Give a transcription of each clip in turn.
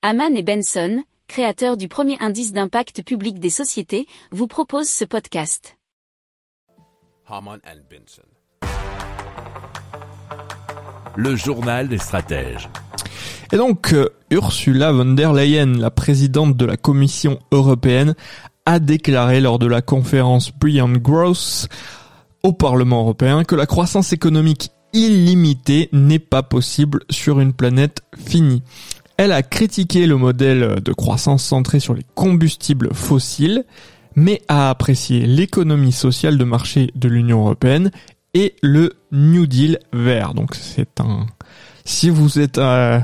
Haman et Benson, créateurs du premier indice d'impact public des sociétés, vous proposent ce podcast. Haman and Benson. Le journal des stratèges. Et donc, euh, Ursula von der Leyen, la présidente de la Commission européenne, a déclaré lors de la conférence Beyond Growth au Parlement européen que la croissance économique illimitée n'est pas possible sur une planète finie. Elle a critiqué le modèle de croissance centré sur les combustibles fossiles, mais a apprécié l'économie sociale de marché de l'Union européenne et le New Deal vert. Donc c'est un... Si vous êtes euh,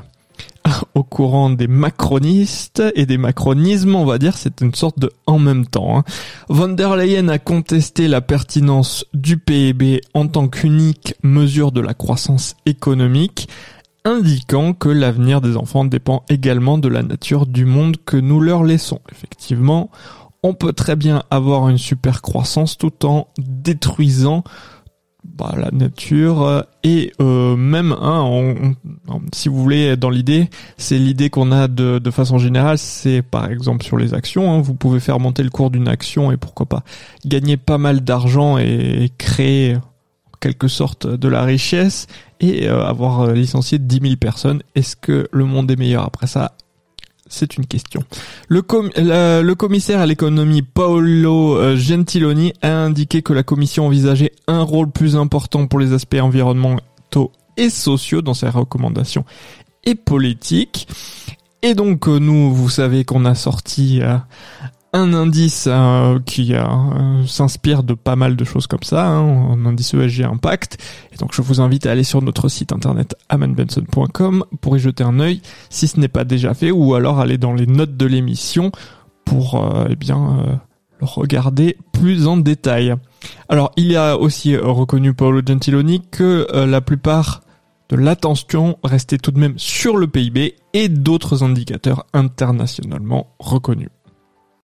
au courant des macronistes et des macronismes, on va dire, c'est une sorte de en même temps. Hein. Von der Leyen a contesté la pertinence du PIB en tant qu'unique mesure de la croissance économique, indiquant que l'avenir des enfants dépend également de la nature du monde que nous leur laissons. Effectivement, on peut très bien avoir une super croissance tout en détruisant bah, la nature euh, et euh, même hein, si vous voulez dans l'idée c'est l'idée qu'on a de, façon générale c'est par exemple sur les actions hein, vous pouvez faire monter le cours d'une action et pourquoi pas gagner pas mal d'argent et créer quelque sorte de la richesse et euh, avoir licencié 10 000 personnes est-ce que le monde est meilleur après ça? C'est une question. Le, le commissaire à l'économie Paolo euh, Gentiloni a indiqué que la commission envisageait un rôle plus important pour les aspects environnementaux et sociaux dans ses recommandations et politiques. Et donc euh, nous, vous savez qu'on a sorti euh, un indice euh, qui euh, s'inspire de pas mal de choses comme ça, hein, un indice ESG Impact. Et donc je vous invite à aller sur notre site internet amanbenson.com pour y jeter un œil si ce n'est pas déjà fait, ou alors aller dans les notes de l'émission pour euh, eh bien le regarder plus en détail. Alors il y a aussi reconnu Paolo Gentiloni que la plupart de l'attention restait tout de même sur le PIB et d'autres indicateurs internationalement reconnus.